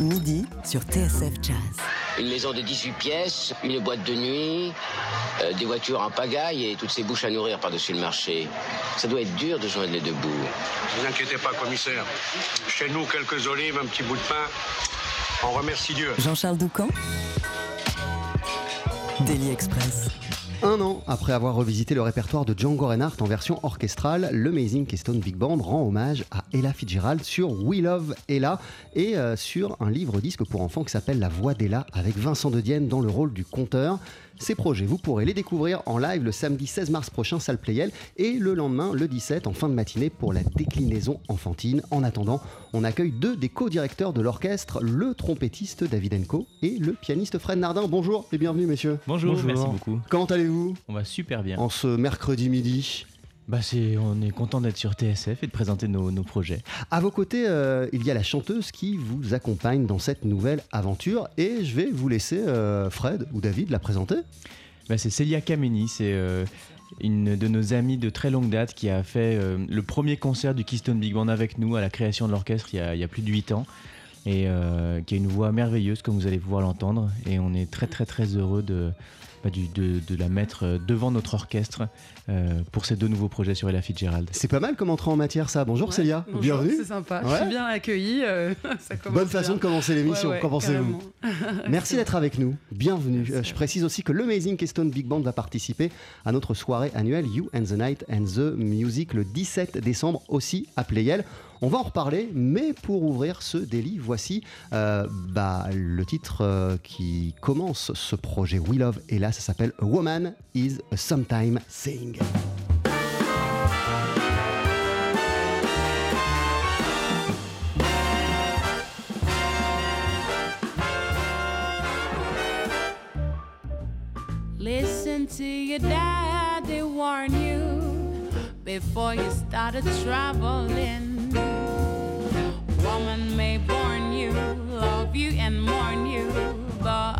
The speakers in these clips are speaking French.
Midi sur TSF Jazz. Une maison de 18 pièces, une boîte de nuit, euh, des voitures en pagaille et toutes ces bouches à nourrir par-dessus le marché. Ça doit être dur de joindre les deux bouts. Ne vous inquiétez pas, commissaire. Chez nous, quelques olives, un petit bout de pain. On remercie Dieu. Jean-Charles Doucan. Daily Express. Un an après avoir revisité le répertoire de Django Reinhardt en version orchestrale, l'Amazing Keystone Big Band rend hommage à Ella Fitzgerald sur We Love Ella et euh, sur un livre-disque pour enfants qui s'appelle La Voix d'Ella avec Vincent de Dienne dans le rôle du conteur. Ces projets, vous pourrez les découvrir en live le samedi 16 mars prochain, salle Playel, et le lendemain, le 17, en fin de matinée, pour la déclinaison enfantine. En attendant, on accueille deux des co-directeurs de l'orchestre, le trompettiste David Enco et le pianiste Fred Nardin. Bonjour et bienvenue, messieurs. Bonjour, merci beaucoup. Comment allez-vous? On va super bien. En ce mercredi midi bah c'est, on est content d'être sur TSF et de présenter nos, nos projets. À vos côtés, euh, il y a la chanteuse qui vous accompagne dans cette nouvelle aventure et je vais vous laisser euh, Fred ou David la présenter. Bah c'est Célia Kameni, c'est euh, une de nos amies de très longue date qui a fait le premier concert du Keystone Big Band avec nous à la création de l'orchestre il, y a- il y a plus de 8 ans et qui a une voix merveilleuse comme vous allez pouvoir l'entendre et on est très très très heureux de, bah, du- de, de la mettre euh, devant notre orchestre euh, pour ces deux nouveaux projets sur Ella Fitzgerald. C'est pas mal comme entrée en matière ça. Bonjour Ouais, Célia, bonjour, bienvenue. C'est sympa, je suis bien accueillie. euh, ça Bonne façon bien. de commencer l'émission, Ouais, ouais, qu'en pensez-vous. Merci d'être avec nous, bienvenue. Merci. Euh, je précise aussi que l'Amazing Keystone Big Band va participer à notre soirée annuelle You and the Night and the Music le 17 décembre aussi à Playel. On va en reparler, mais pour ouvrir ce délit, voici euh, bah, le titre euh, qui commence ce projet We Love. Et là, ça s'appelle A Woman is a Sometime Saying. Listen to your daddy warn you before you started traveling. Woman may born you, love you, and mourn you, but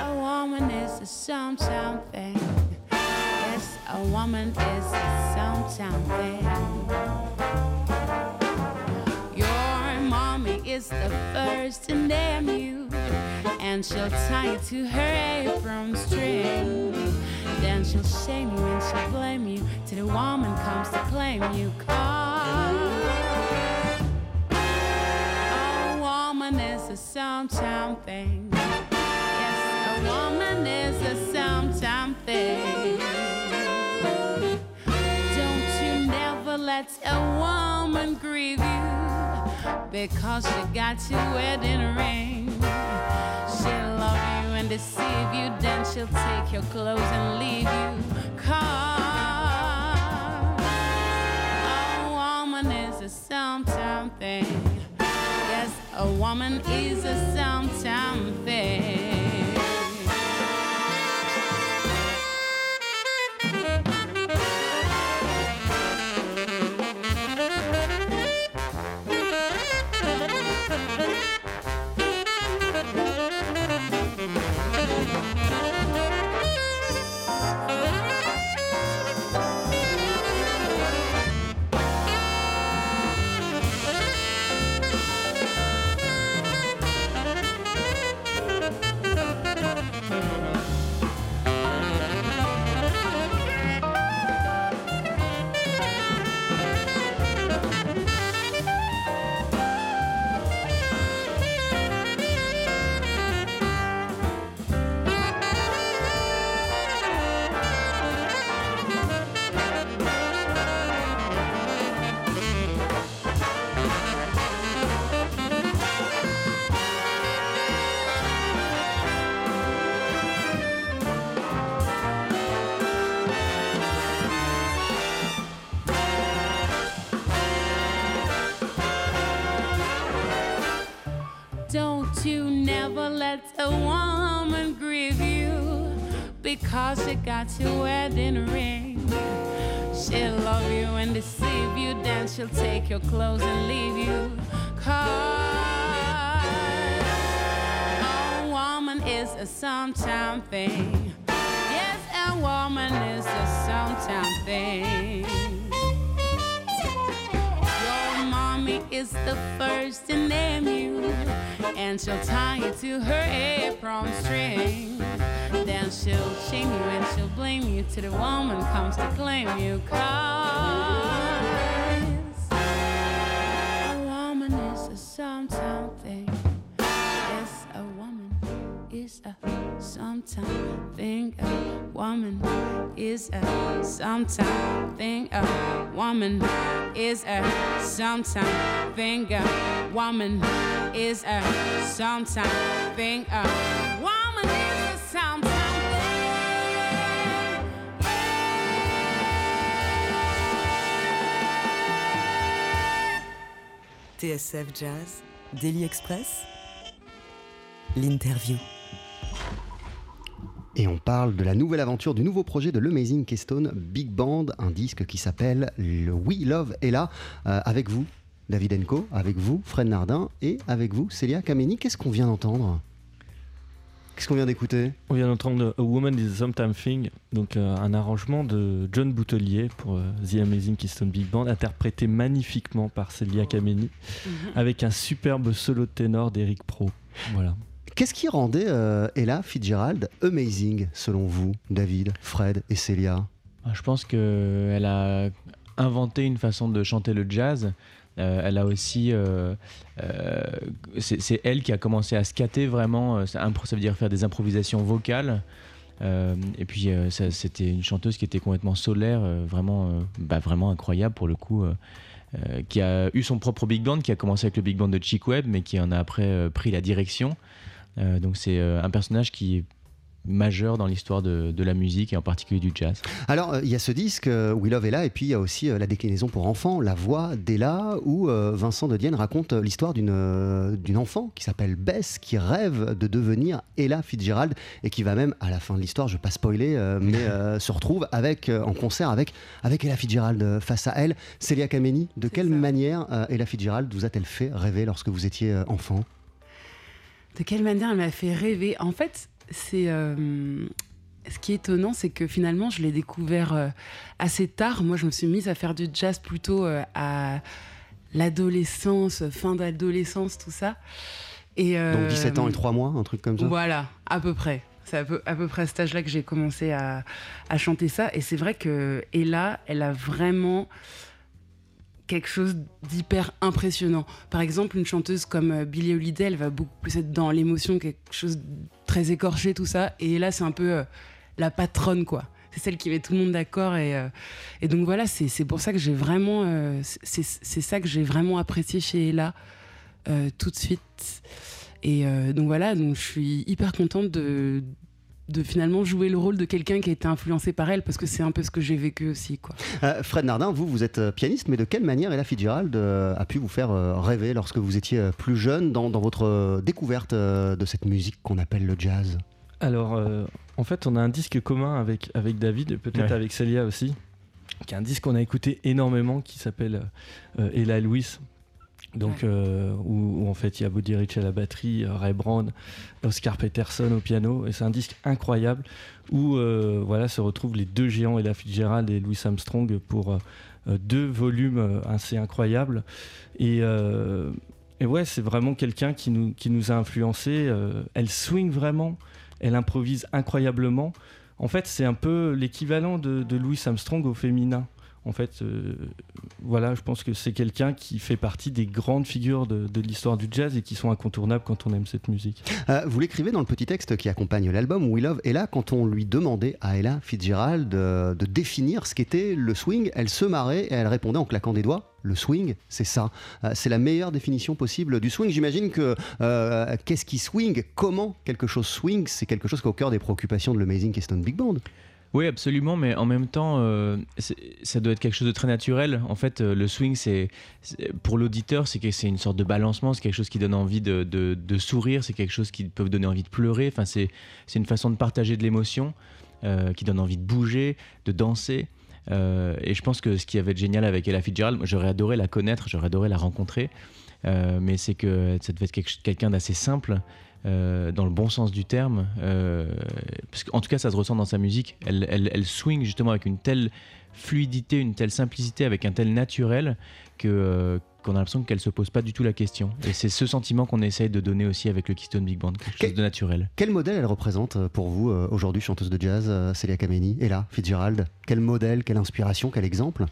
a woman is a sometime thing. Yes, a woman is a sometime thing. Your mommy is the first to name you, and she'll tie you to her apron string. Then she'll shame you and she'll blame you till the woman comes to claim you. 'Cause a woman is a sometime thing. Yes, a woman is a sometime thing. Don't you never let a woman grieve you because she got your wedding ring. She'll love you and deceive you, then she'll take your clothes and leave you. Cause a woman is a sometime thing. Yes, a woman is a sometime thing. Because she got your wedding ring. She'll love you and deceive you, then she'll take your clothes and leave you. Cause a woman is a sometime thing. Yes, a woman is a sometime thing. Your mommy is the first to name you, and she'll tie you to her apron string. She'll shame you and she'll blame you till the woman comes to claim you. Cause a woman is a sometime thing. Yes, a woman is a sometime thing. A woman is a sometime thing. A woman is a sometime thing. A woman is a sometime thing. A woman is a sometime TSF Jazz, Daily Express, l'interview. Et on parle de la nouvelle aventure du nouveau projet de l'Amazing Keystone Big Band, un disque qui s'appelle le We Love Ella. Euh, avec vous, David Enco, avec vous, Fred Nardin, et avec vous, Célia Kameni. Qu'est-ce qu'on vient d'entendre? Qu'est-ce qu'on vient d'écouter? On vient d'entendre A Woman is a Sometime Thing, donc euh, un arrangement de John Boutelier pour euh, The Amazing Keystone Big Band, interprété magnifiquement par Celia Kameni, avec un superbe solo de ténor d'Eric Pro. Voilà. Qu'est-ce qui rendait euh, Ella Fitzgerald amazing, selon vous, David, Fred et Célia? Ah, Je pense qu'elle a inventé une façon de chanter le jazz. Euh, elle a aussi, euh, euh, c'est elle qui a commencé à scatter vraiment. ça, veut dire faire des improvisations vocales. Et puis c'était une chanteuse qui était complètement solaire, vraiment, bah, vraiment incroyable pour le coup. qui a eu son propre big band, qui a commencé avec le big band de Chick Webb, mais qui en a après pris la direction. Donc c'est un personnage qui majeur dans l'histoire de, de la musique et en particulier du jazz. Alors, euh, il y a ce disque, euh, We Love Ella, et puis il y a aussi euh, la déclinaison pour enfants, La Voix d'Ella, où euh, Vincent de Dienne raconte l'histoire d'une euh, d'une enfant qui s'appelle Bess, qui rêve de devenir Ella Fitzgerald, et qui va même, à la fin de l'histoire, je ne vais pas spoiler, euh, mais euh, se retrouve avec, euh, en concert avec, avec Ella Fitzgerald face à elle. Célia Kameni, de quelle ça. manière euh, Ella Fitzgerald vous a-t-elle fait rêver lorsque vous étiez enfant? De quelle manière elle m'a fait rêver? En fait, c'est. euh, ce qui est étonnant, c'est que finalement, je l'ai découvert euh, assez tard. Moi, je me suis mise à faire du jazz plutôt euh, à l'adolescence, fin d'adolescence, tout ça. Et, Donc euh, 17 ans et 3 mois, un truc comme ça? Voilà, à peu près. C'est à peu, à peu près à cet âge-là que j'ai commencé à, à chanter ça. Et c'est vrai que Ella, elle a vraiment quelque chose d'hyper impressionnant. Par exemple, une chanteuse comme euh, Billie Holiday, elle va beaucoup plus être dans l'émotion, quelque chose de très écorché, tout ça. Et là, c'est un peu euh, la patronne, quoi. C'est celle qui met tout le monde d'accord. Et, euh, donc voilà, c'est pour ça que j'ai vraiment... c'est ça que j'ai vraiment apprécié chez Ella tout de suite. Et donc voilà, donc je suis hyper contente de finalement jouer le rôle de quelqu'un qui a été influencé par elle, parce que c'est un peu ce que j'ai vécu aussi. Quoi. Euh, Fred Nardin, vous, vous êtes euh, pianiste, mais de quelle manière Ella Fitzgerald euh, a pu vous faire rêver lorsque vous étiez plus jeune dans, dans votre découverte de cette musique qu'on appelle le jazz? Alors, euh, en fait, on a un disque commun avec, avec David, et peut-être Ouais. avec Celia aussi, qui est un disque qu'on a écouté énormément, qui s'appelle euh, Ella Louis. Donc, Ouais. euh, où, où, en fait il y a Buddy Rich à la batterie, euh, Ray Brown, Oscar Peterson au piano, et c'est un disque incroyable où euh, voilà se retrouvent les deux géants, Ella Fitzgerald et Louis Armstrong, pour euh, deux volumes assez incroyables. Et, et ouais, c'est vraiment quelqu'un qui nous, qui nous a influencés. euh, elle swing vraiment, elle improvise incroyablement. En fait, c'est un peu l'équivalent de, de Louis Armstrong au féminin. En fait, euh, voilà, je pense que c'est quelqu'un qui fait partie des grandes figures de, l'histoire du jazz et qui sont incontournables quand on aime cette musique. Euh, Vous l'écrivez dans le petit texte qui accompagne l'album We Love Ella, quand on lui demandait à Ella Fitzgerald de, définir ce qu'était le swing, elle se marrait et elle répondait en claquant des doigts. Le swing, c'est ça. Euh, c'est la meilleure définition possible du swing. J'imagine que qu'est-ce qui swing? Comment quelque chose swing? C'est quelque chose qui est au cœur des préoccupations de l'Amazing Keystone Big Band. Oui, absolument, mais en même temps, euh, ça doit être quelque chose de très naturel. En fait, euh, le swing, c'est pour l'auditeur, c'est une sorte de balancement, c'est quelque chose qui donne envie de, sourire, c'est quelque chose qui peut donner envie de pleurer. Enfin, c'est une façon de partager de l'émotion, euh, qui donne envie de bouger, de danser. Et je pense que ce qui avait de génial avec Ella Fitzgerald, j'aurais adoré la connaître, j'aurais adoré la rencontrer, mais c'est que ça devait être quelqu'un d'assez simple. Euh, dans le bon sens du terme, euh, parce qu'en tout cas ça se ressent dans sa musique. Elle, elle, elle swing justement avec une telle fluidité, une telle simplicité, avec un tel naturel que euh, qu'on a l'impression qu'elle se pose pas du tout la question. Et c'est ce sentiment qu'on essaye de donner aussi avec le Keystone Big Band, quelque chose de naturel. Quel modèle elle représente pour vous aujourd'hui, chanteuse de jazz, Célia Kameni Et là, Fitzgerald? Quel modèle, quelle inspiration, quel exemple?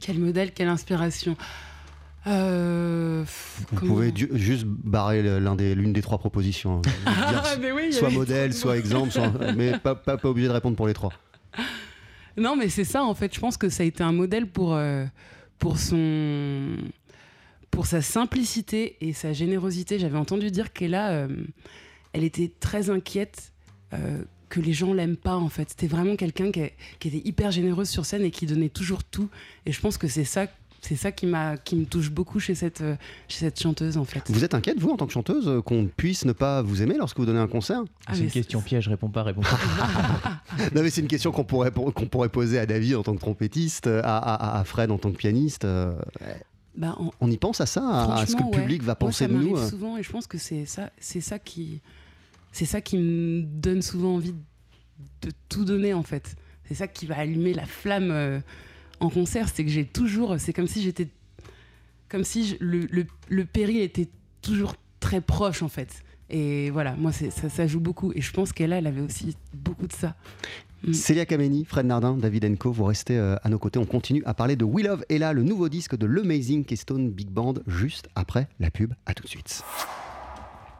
Quel modèle, quelle inspiration? Euh, Vous comment- pouvez juste barrer des- l'une des trois propositions. hein. Dire Ah, mais oui, soit modèle, soit exemple, soit- mais pas, pas, pas obligé de répondre pour les trois. Non, mais c'est ça en fait. Je pense que ça a été un modèle pour, euh, pour son pour sa simplicité et sa générosité. J'avais entendu dire qu'elle euh, elle était très inquiète euh, que les gens l'aiment pas en fait. C'était vraiment quelqu'un qui, qui était hyper généreuse sur scène et qui donnait toujours tout. Et je pense que c'est ça, c'est ça qui m'a, qui me touche beaucoup chez cette, euh, chez cette chanteuse en fait. Vous êtes inquiète, vous, en tant que chanteuse, euh, qu'on puisse ne pas vous aimer lorsque vous donnez un concert? Ah, c'est mais une question piège, réponds pas, réponds pas. Non, mais c'est une question qu'on pourrait, qu'on pourrait poser à David en tant que trompettiste, à, à- à Fred en tant que pianiste. euh, Bah, en- On y pense à ça, à, ce que le ouais. public va Moi, penser ça de nous m'arrive souvent et je pense que c'est ça, c'est ça qui, c'est ça qui me donne souvent envie de tout donner en fait. C'est ça qui va allumer la flamme euh, en concert, c'est que j'ai toujours, c'est comme si j'étais, comme si le, le, le péril était toujours très proche en fait. Et voilà, moi ça, ça joue beaucoup et je pense qu'elle elle avait aussi beaucoup de ça. Mm. Célia Kameni, Fred Nardin, David Enco, vous restez euh, à nos côtés. On continue à parler de We Love Ella, le nouveau disque de l'Amazing Keystone Big Band, juste après la pub. À tout de suite.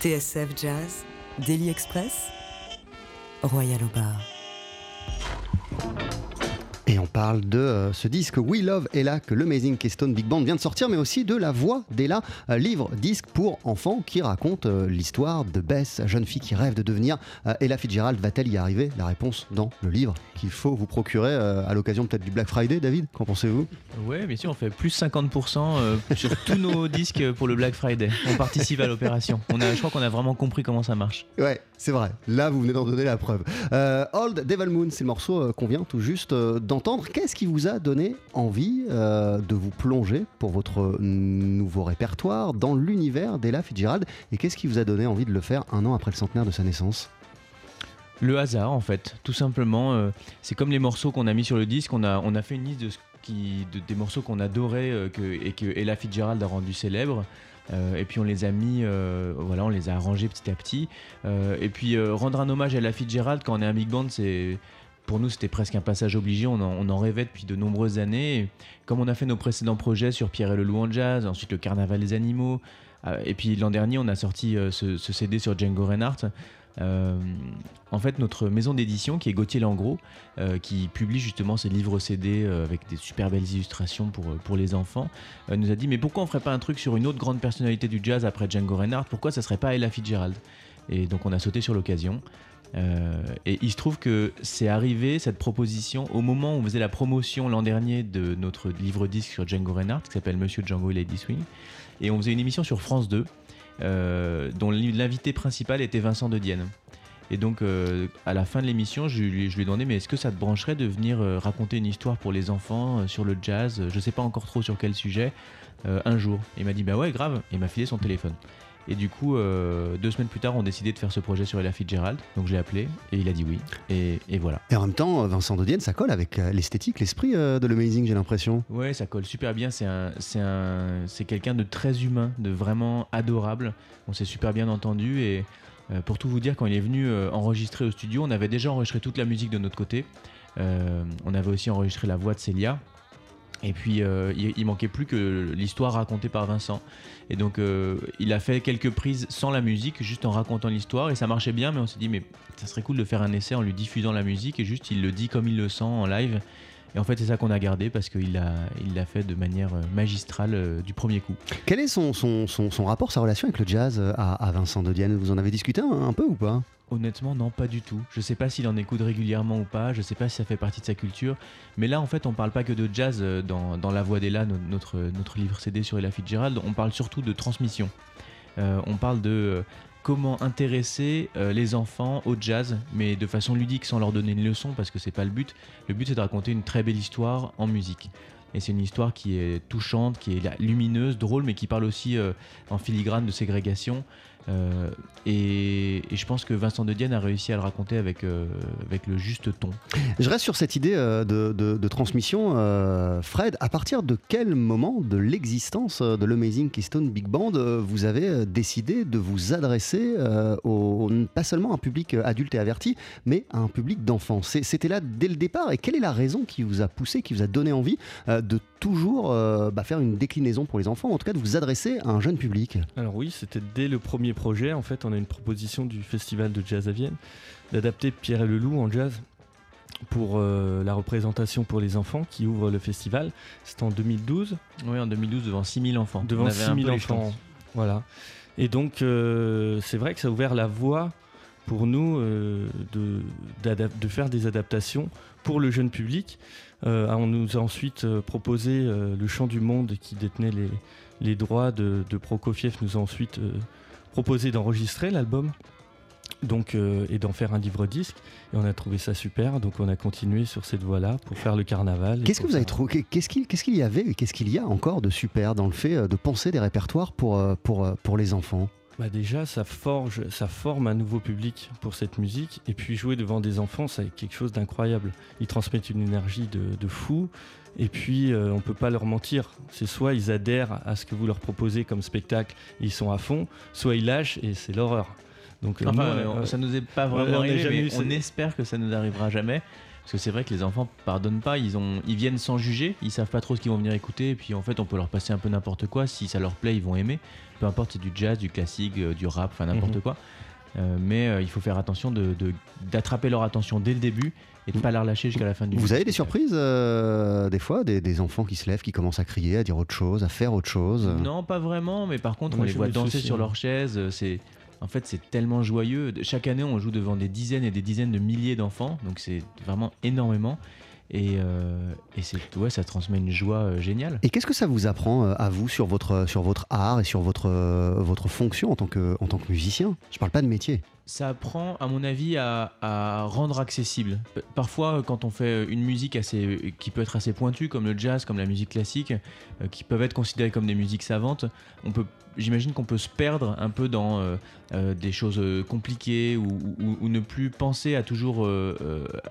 TSF Jazz, Daily Express, Royal au. On parle de euh, ce disque We Love Ella que l'Amazing Keystone Big Band vient de sortir, mais aussi de La Voix d'Ella, euh, livre disque pour enfants qui raconte euh, l'histoire de Bess, jeune fille qui rêve de devenir Ella Fitzgerald. Va-t-elle y arriver? La réponse dans le livre qu'il faut vous procurer à l'occasion peut-être du Black Friday, David. Qu'en pensez-vous? Ouais, bien sûr, on fait plus 50% euh, sur tous nos disques pour le Black Friday. On participe à l'opération. On a, je crois qu'on a vraiment compris comment ça marche. Ouais, c'est vrai. Là, vous venez d'en donner la preuve. Old Devil Moon, c'est le morceau qu'on vient tout juste euh, Qu'est-ce qui vous a donné envie euh, de vous plonger pour votre nouveau répertoire dans l'univers d'Ella Fitzgerald? Et qu'est-ce qui vous a donné envie de le faire un an après le centenaire de sa naissance? Le hasard, en fait, tout simplement. euh, c'est comme les morceaux qu'on a mis sur le disque. On a, on a fait une liste de, qui, de- des morceaux qu'on adorait euh, que, et que Ella Fitzgerald a rendu célèbres. Euh, et puis on les a mis, voilà, on les a arrangés petit à petit. Et puis rendre un hommage à Ella Fitzgerald quand on est un big band, c'est pour nous c'était presque un passage obligé. On en, rêvait depuis de nombreuses années. Comme on a fait nos précédents projets sur Pierre et le loup en jazz, ensuite le Carnaval des animaux, euh, et puis l'an dernier on a sorti euh, ce, CD sur Django Reinhardt. Euh, en fait, notre maison d'édition, qui est Gauthier Langros, qui publie justement ces livres CD avec des super belles illustrations pour, les enfants, nous a dit Mais pourquoi on ferait pas un truc sur une autre grande personnalité du jazz après Django Reinhardt? Pourquoi ça serait pas Ella Fitzgerald? Et donc, on a sauté sur l'occasion. Euh, et il se trouve que c'est arrivé, cette proposition, au moment où on faisait la promotion l'an dernier de notre livre disque sur Django Reinhardt, qui s'appelle Monsieur Django et Lady Swing. Et on faisait une émission sur France 2, euh, dont l'invité principal était Vincent de Dienne. Et donc, euh, à la fin de l'émission, je lui, ai demandé, mais est-ce que ça te brancherait de venir raconter une histoire pour les enfants sur le jazz? Je sais pas encore trop sur quel sujet, un jour. Il m'a dit, bah ouais, grave. Et il m'a filé son téléphone. Et du coup, euh, deux semaines plus tard, on a décidé de faire ce projet sur Ella Fitzgerald. Donc, je l'ai appelé et il a dit oui. Et, et voilà. Et en même temps, Vincent Dodienne, ça colle avec euh, l'esthétique, l'esprit euh, de l'Amazing, j'ai l'impression. Ouais, ça colle super bien. C'est un, c'est un, c'est quelqu'un de très humain, de vraiment adorable. On s'est super bien entendu et euh, pour tout vous dire, quand il est venu euh, enregistrer au studio, on avait déjà enregistré toute la musique de notre côté. On avait aussi enregistré la voix de Célia. Et puis, euh, il, manquait plus que l'histoire racontée par Vincent. Et donc, euh, il a fait quelques prises sans la musique, juste en racontant l'histoire. Et ça marchait bien, mais on s'est dit, mais ça serait cool de faire un essai en lui diffusant la musique. Et juste, il le dit comme il le sent en live. Et en fait, c'est ça qu'on a gardé parce qu'il l'a il l'a fait de manière euh, magistrale du premier coup. Quel est son, rapport, sa relation avec le jazz à, Vincent Dodienne? Vous en avez discuté un peu ou pas? Honnêtement, non, pas du tout. Je sais pas s'il en écoute régulièrement ou pas, je sais pas si ça fait partie de sa culture. Mais là, en fait, on parle pas que de jazz euh, dans, La Voix d'Ella, no- notre, livre CD sur Ella Fitzgerald. On parle surtout de transmission. Euh, on parle de euh, comment intéresser les enfants au jazz, mais de façon ludique, sans leur donner une leçon, parce que c'est pas le but. Le but, c'est de raconter une très belle histoire en musique. Et c'est une histoire qui est touchante, qui est lumineuse, drôle, mais qui parle aussi en filigrane de ségrégation. Euh, et, et je pense que Vincent de Dienne a réussi à le raconter avec, euh, avec le juste ton. Je reste sur cette idée euh, de, de- de transmission. euh, Fred, à partir de quel moment de l'existence de l'Amazing Keystone Big Band vous avez décidé de vous adresser euh, au, pas seulement à un public adulte et averti, mais à un public d'enfants? C'était là dès le départ. Et quelle est la raison qui vous a poussé, qui vous a donné envie euh, de toujours euh, bah, faire une déclinaison pour les enfants, en tout cas de vous adresser à un jeune public? Alors oui, c'était dès le premier projet. En fait, on a une proposition du Festival de Jazz à Vienne d'adapter Pierre et le Loup en jazz pour euh, la représentation pour les enfants qui ouvre le festival. C'était en 2012. Oui, en 2012, devant 6000 enfants. Devant On avait un peu 6000 les enfants. Voilà. Et donc, euh, c'est vrai que ça a ouvert la voie pour nous euh, de, faire des adaptations pour le jeune public. On nous a ensuite proposé le Chant du Monde qui détenait les, les droits de, de Prokofiev, nous a ensuite proposé d'enregistrer l'album. Donc, euh, et d'en faire un livre disque et on a trouvé ça super donc on a continué sur cette voie là pour faire le carnaval Qu'est-ce que vous avez trouvé? Qu'est-ce qu'il qu'est-ce qu'il y avait et qu'est-ce qu'il y a encore de super dans le fait euh, de penser des répertoires pour, euh, pour, pour les enfants? Bah déjà, ça forge, ça forme un nouveau public pour cette musique. Et puis jouer devant des enfants, c'est quelque chose d'incroyable. Ils transmettent une énergie de, de fou. Et puis, euh, on peut pas leur mentir. C'est soit ils adhèrent à ce que vous leur proposez comme spectacle, ils sont à fond, soit ils lâchent et c'est l'horreur. Donc, euh, Enfin, nous, euh, ça nous est pas vraiment on arrivé, jamais mais eu on espère que ça nous arrivera jamais. Parce que c'est vrai que les enfants pardonnent pas, ils, ont, ils viennent sans juger, ils savent pas trop ce qu'ils vont venir écouter, et puis en fait on peut leur passer un peu n'importe quoi, si ça leur plaît ils vont aimer, peu importe c'est du jazz, du classique, du rap, enfin n'importe Mhm. quoi. Euh, mais euh, il faut faire attention de- de- d'attraper leur attention dès le début et de pas la relâcher jusqu'à la fin du Vous avez des surprises euh, des fois, des, des enfants qui se lèvent, qui commencent à crier, à dire autre chose, à faire autre chose? Non, pas vraiment, mais par contre, on les voit me danser sur leur chaise. euh, C'est en fait, c'est tellement joyeux. Chaque année, on joue devant des dizaines et des dizaines de milliers d'enfants, donc c'est vraiment énormément. Et, euh, et c'est ouais, ça transmet une joie euh, géniale. Et qu'est-ce que ça vous apprend euh, à vous sur votre, sur votre art et sur votre, euh, votre fonction en tant, que, en tant que musicien? Je parle pas de métier. Ça apprend, à mon avis, à, rendre accessible. Parfois, quand on fait une musique assez, qui peut être assez pointue, comme le jazz, comme la musique classique, euh, qui peuvent être considérées comme des musiques savantes, on peut, j'imagine qu'on peut se perdre un peu dans euh, euh, des choses compliquées ou, ne plus penser à toujours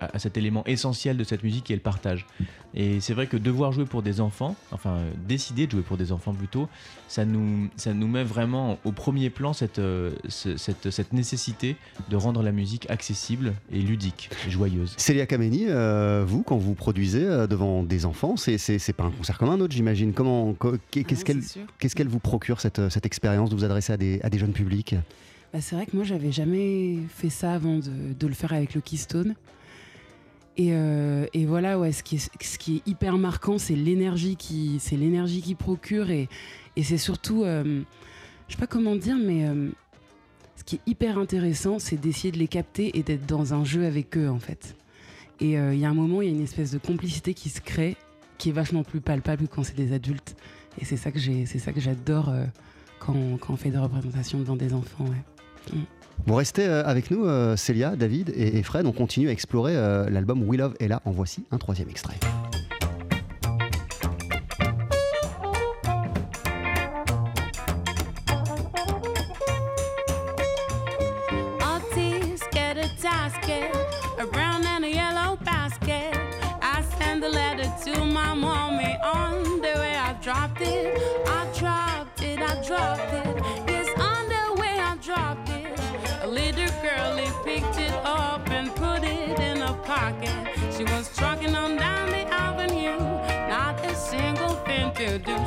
à, cet élément essentiel de cette musique qui est le partage. Et c'est vrai que devoir jouer pour des enfants, enfin décider de jouer pour des enfants plutôt, ça nous, ça nous met vraiment au premier plan cette, ce- cette, cette nécessité de rendre la musique accessible et ludique, et joyeuse. Célia Kameni, euh, vous, quand vous produisez euh, devant des enfants, c'est, c'est, c'est pas un concert comme un autre, j'imagine. Comment, co- qu'est- qu'est-ce, qu'elle, qu'est-ce vous procure, cette, cette expérience de vous adresser à des, à des jeunes publics? Bah, c'est vrai que moi, j'avais jamais fait ça avant de, de le faire avec le Keystone. Et, euh, et voilà, ouais, ce qui est, ce qui est hyper marquant, c'est l'énergie qui, c'est l'énergie qui procure et, et c'est surtout, euh, je sais pas comment dire, mais euh, qui est hyper intéressant, c'est d'essayer de les capter et d'être dans un jeu avec eux en fait. Et euh, il y a un moment, il y a une espèce de complicité qui se crée, qui est vachement plus palpable quand c'est des adultes. Et c'est ça que j'adore euh, quand, on fait des représentations devant des enfants. Ouais. Mm. Vous restez euh, avec nous, Célia, David et, Fred. On continue à explorer l'album We Love Ella. En voici un troisième extrait.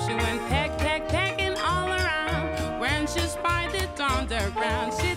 She went peck, peck, pecking all around. When she spied it on the ground, she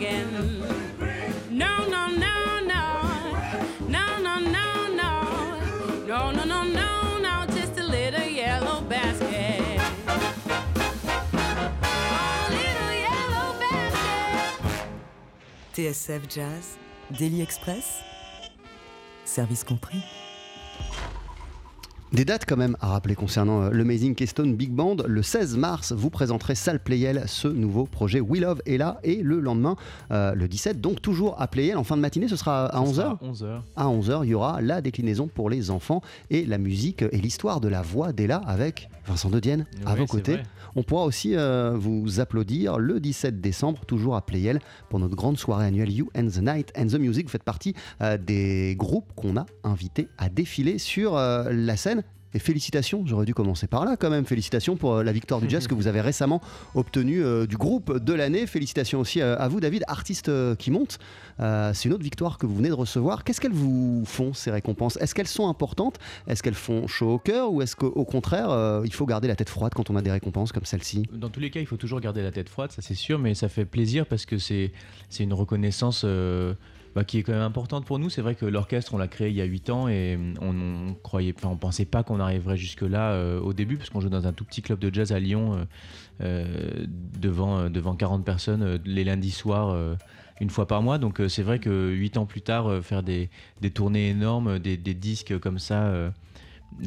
again. No, no, no, no. No, TSF Jazz, Daily Express, service compris. Des dates quand même à rappeler concernant euh, le Amazing Keystone Big Band. Le 16 mars, vous présenterez Salle Playel ce nouveau projet We Love est là. Et le lendemain, euh, le 17, donc toujours à Playel, en fin de matinée, ce sera à 11h 11h. À 11h, il y aura la déclinaison pour les enfants et la musique et l'histoire de la voix d'Ella avec Vincent De Dienne à vos côtés. vrai. On pourra aussi euh, vous applaudir le 17 décembre, toujours à Playel, pour notre grande soirée annuelle You and the Night and the Music. Vous faites partie euh, des groupes qu'on a invités à défiler sur la scène. Et félicitations, j'aurais dû commencer par là quand même. Félicitations pour euh, la victoire du jazz que vous avez récemment obtenue euh, du groupe de l'année. Félicitations aussi euh, à vous, David, artiste qui monte. C'est une autre victoire que vous venez de recevoir. Qu'est-ce qu'elles vous font, ces récompenses? Est-ce qu'elles sont importantes? Est-ce qu'elles font chaud au cœur Ou est-ce qu'au contraire, il faut garder la tête froide quand on a des récompenses comme celle-ci? Dans tous les cas, il faut toujours garder la tête froide, ça c'est sûr, mais ça fait plaisir parce que c'est c'est une reconnaissance bah, qui est quand même importante pour nous. C'est vrai que l'orchestre, on l'a créé il y a 8 ans et on, on croyait, enfin, on pensait pas qu'on arriverait jusque-là euh, au début, parce qu'on joue dans un tout petit club de jazz à Lyon euh, euh, devant, devant 40 personnes les lundis soirs. une fois par mois, donc c'est vrai que 8 ans plus tard, faire des, des tournées énormes, des, des disques comme ça,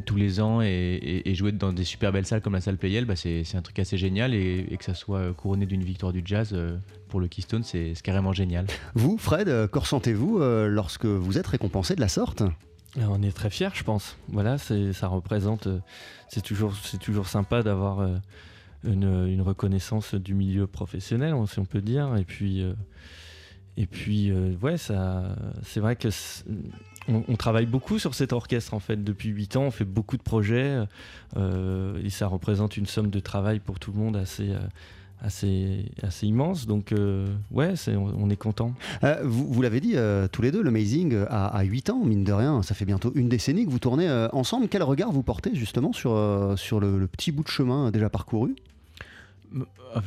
tous les ans et, et- et jouer dans des super belles salles comme la salle Playel, bah c'est un truc assez génial et, et que ça soit couronné d'une victoire du jazz euh, pour le Keystone, c'est carrément génial. Vous, Fred, euh, que ressentez-vous euh, lorsque vous êtes récompensé de la sorte? On est très fiers, je pense. Voilà, c'est, ça représente. euh, C'est toujours, c'est toujours sympa d'avoir euh, une, une reconnaissance du milieu professionnel, si on peut dire. Et puis, euh, et puis, euh, ouais, ça, c'est vrai que c'est- on, travaille beaucoup sur cet orchestre en fait depuis 8 ans. On fait beaucoup de projets euh, et ça représente une somme de travail pour tout le monde assez. euh, Assez, assez immense donc euh, ouais on, est content Euh, vous vous l'avez dit tous les deux, le Amazing euh, a, a 8 ans, mine de rien, ça fait bientôt une décennie que vous tournez ensemble. Quel regard vous portez justement sur, sur le petit bout de chemin déjà parcouru?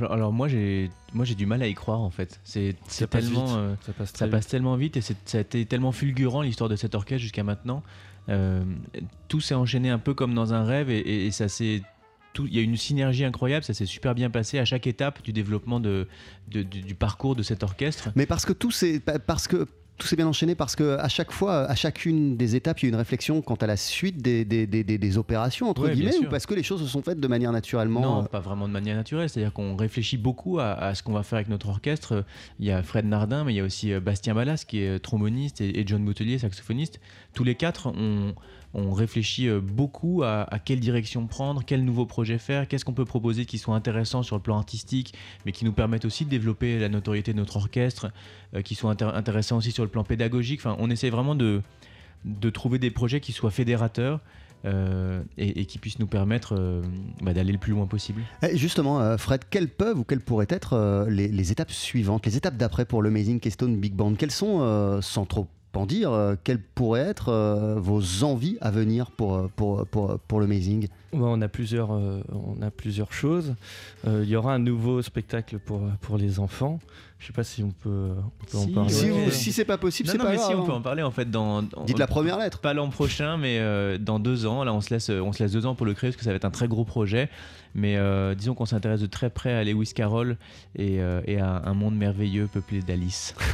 Alors, moi j'ai moi j'ai du mal à y croire en fait. C'est c'est Ça passe tellement vite. euh, Ça passe très ça vite. passe tellement vite et c'est- ça a été tellement fulgurant l'histoire de cet orchestre jusqu'à maintenant. Euh, tout s'est enchaîné un peu comme dans un rêve et, et- et ça s'est tout- il y a une synergie incroyable, ça s'est super bien passé à chaque étape du développement de, de- du, du parcours de cet orchestre. Mais parce que tout s'est pa- parce que tout s'est bien enchaîné parce que à chaque fois, à chacune des étapes, il y a une réflexion quant à la suite des, des, des- des- des opérations entre Ouais, guillemets, ou parce que les choses se sont faites de manière naturellement. Non, euh, pas vraiment de manière naturelle. C'est-à-dire qu'on réfléchit beaucoup à, à ce qu'on va faire avec notre orchestre. Il y a Fred Nardin, mais il y a aussi euh, Bastien Ballas qui est tromboniste et, et John Boutelier, saxophoniste. Tous les quatre, on, on réfléchit euh, beaucoup à, quelle direction prendre, quel nouveau projet faire, qu'est-ce qu'on peut proposer qui soit intéressant sur le plan artistique, mais qui nous permette aussi de développer la notoriété de notre orchestre, euh, qui soit intér- intéressant aussi sur le plan pédagogique. Enfin, on essaie vraiment de, de trouver des projets qui soient fédérateurs. euh, et, et qui puissent nous permettre bah, d'aller le plus loin possible. Eh, Justement, Fred, quelles peuvent ou quelles pourraient être les, les étapes suivantes, les étapes d'après pour le Amazing Keystone Big Band? Quelles sont, sans trop en dire, euh, quelles pourraient être euh, vos envies à venir pour, euh, pour, pour, pour le Amazing Ouais, on, a plusieurs, euh, on a plusieurs choses. Euh, Il y aura un nouveau spectacle pour, pour les enfants. Je sais pas si on peut, on peut en parler. Si vous- si c'est pas possible, c'est pas mais grave, si, on peut en parler en fait dans. dans- Dites la première lettre. Pas l'an prochain, mais euh, dans deux ans. Là, on se laisse, on se laisse deux ans pour le créer parce que ça va être un très gros projet. Mais euh, disons qu'on s'intéresse de très près à Lewis Carroll et, euh, et à un monde merveilleux peuplé d'Alice.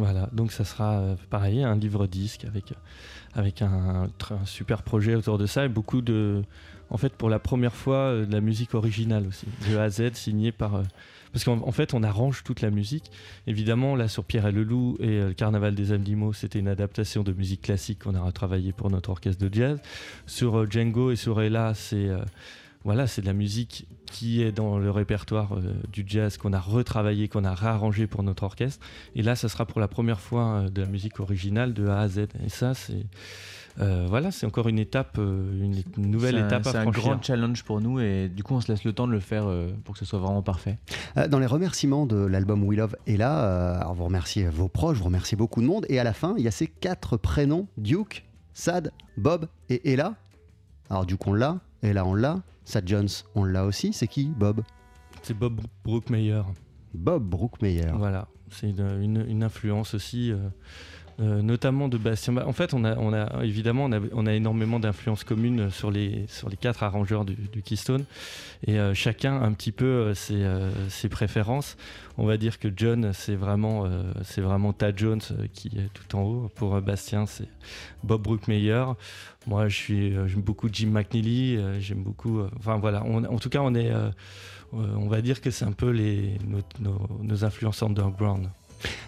Voilà, donc ça sera euh, pareil, un livre-disque avec, avec un, tr- un super projet autour de ça et beaucoup de. En fait, pour la première fois, euh, de la musique originale aussi, de A à Z, signée par. euh, parce qu'en en fait, on arrange toute la musique. Évidemment, là, sur Pierre et le Loup et euh, le Carnaval des Animaux, c'était une adaptation de musique classique qu'on a retravaillé pour notre orchestre de jazz. Sur euh, Django et sur Ella, c'est. Voilà, c'est de la musique qui est dans le répertoire euh, du jazz qu'on a retravaillé, qu'on a réarrangé pour notre orchestre. Et là, ça sera pour la première fois euh, de la musique originale de A à Z. Et ça, c'est euh, voilà, c'est encore une étape, une, une nouvelle un- étape à C'est un franchir. grand challenge pour nous et du coup, on se laisse le temps de le faire euh, pour que ce soit vraiment parfait. Euh, Dans les remerciements de l'album We Love est là, euh, alors vous remerciez vos proches, vous remerciez beaucoup de monde, et à la fin, il y a ces quatre prénoms Duke, Sad, Bob et Ella. Alors Duke on l'a, Ella on l'a, Sad Jones on l'a aussi, c'est qui Bob C'est Bob Brookmeyer. Bob Brookmeyer. Voilà, c'est une, influence aussi. euh, euh, notamment de Bastien. En fait, on a, évidemment on a, énormément d'influences communes sur les, sur les quatre arrangeurs du, Keystone et euh, chacun un petit peu euh, ses, euh, ses préférences. On va dire que John, c'est vraiment, c'est vraiment Tad Jones qui est tout en haut. Pour Bastien, c'est Bob Brookmeyer. Moi, je suis, j'aime beaucoup Jim McNeely. j'aime beaucoup. enfin voilà. En tout cas, on est, on va dire que c'est un peu les, nos, nos- nos influences underground.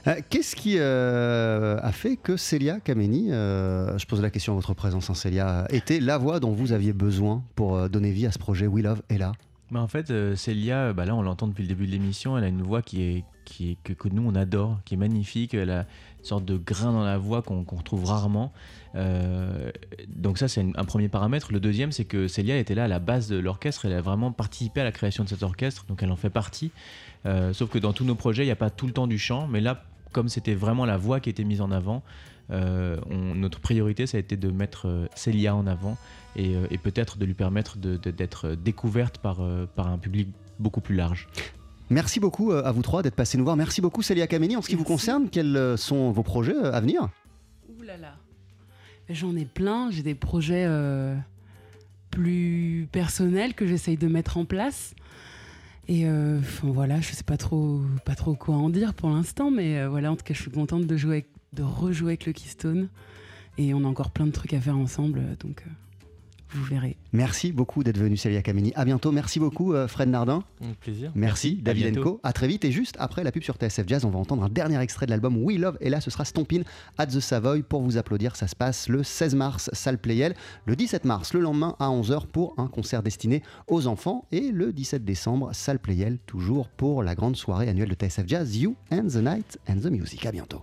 Euh, Qu'est-ce qui euh, a fait que Célia Kameni, euh, je pose la question à votre présence, hein, Célia, était la voix dont vous aviez besoin pour donner vie à ce projet We Love Ella? Bah, en fait, euh, Célia, euh, bah là on l'entend depuis le début de l'émission, elle a une voix qui est, qui est que, nous on adore, qui est magnifique, elle a une sorte de grain dans la voix qu'on retrouve rarement. Euh, donc ça c'est un premier paramètre. Le deuxième c'est que Célia était là à la base de l'orchestre, elle a vraiment participé à la création de cet orchestre, donc elle en fait partie. Euh, sauf que dans tous nos projets il n'y a pas tout le temps du chant, mais là comme c'était vraiment la voix qui était mise en avant, on- notre priorité ça a été de mettre euh, Célia en avant et, euh, et peut-être de lui permettre d'être découverte par, euh, par un public beaucoup plus large. Merci beaucoup euh, à vous trois d'être passés nous voir. Merci beaucoup Célia Kameni. En ce qui vous concerne, quels euh, sont vos projets euh, à venir? Ouh là là. J'en ai plein. J'ai des projets euh, plus personnels que j'essaye de mettre en place. Et euh, voilà, je sais pas trop, pas trop quoi en dire pour l'instant, mais euh, voilà, en tout cas, je suis contente de jouer, avec- de rejouer avec le Keystone. Et on a encore plein de trucs à faire ensemble, euh, donc euh, vous verrez. Merci beaucoup d'être venu Célia Kameni. À bientôt. Merci beaucoup euh, Fred Nardin. Un plaisir. Merci, À David bientôt. Enco. À très vite. Et juste après la pub sur TSF Jazz, on va entendre un dernier extrait de l'album We Love. Et là, ce sera Stompin at the Savoy pour vous applaudir. Ça se passe le 16 mars, salle Playel. Le 17 mars, le lendemain à 11h pour un concert destiné aux enfants. Et le 17 décembre, salle Playel, toujours pour la grande soirée annuelle de TSF Jazz, You and the Night and the Music. À bientôt.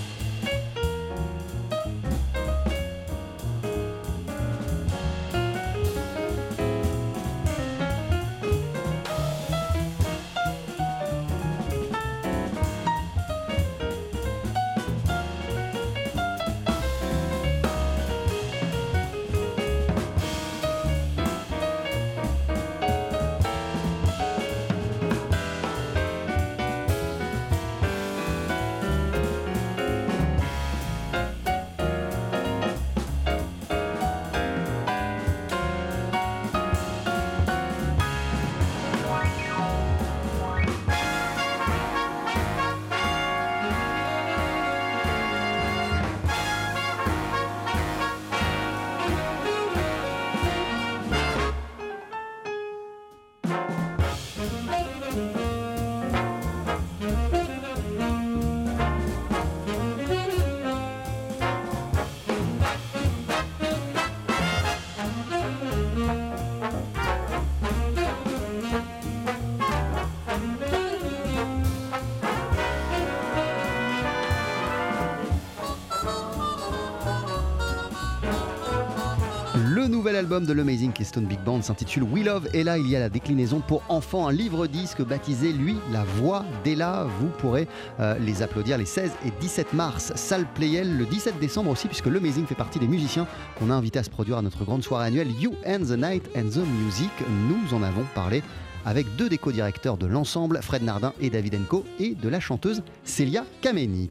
De l'Amazing Keystone Big Band s'intitule We Love et là il y a la déclinaison pour enfants, un livre disque baptisé lui La Voix d'Ella. Vous pourrez euh, les applaudir les 16 et 17 mars, salle Playel, le 17 décembre aussi puisque l'Amazing fait partie des musiciens qu'on a invités à se produire à notre grande soirée annuelle You and the Night and the Music. Nous en avons parlé avec deux des co-directeurs de l'ensemble, Fred Nardin et David Enco, et de la chanteuse Célia Kameni.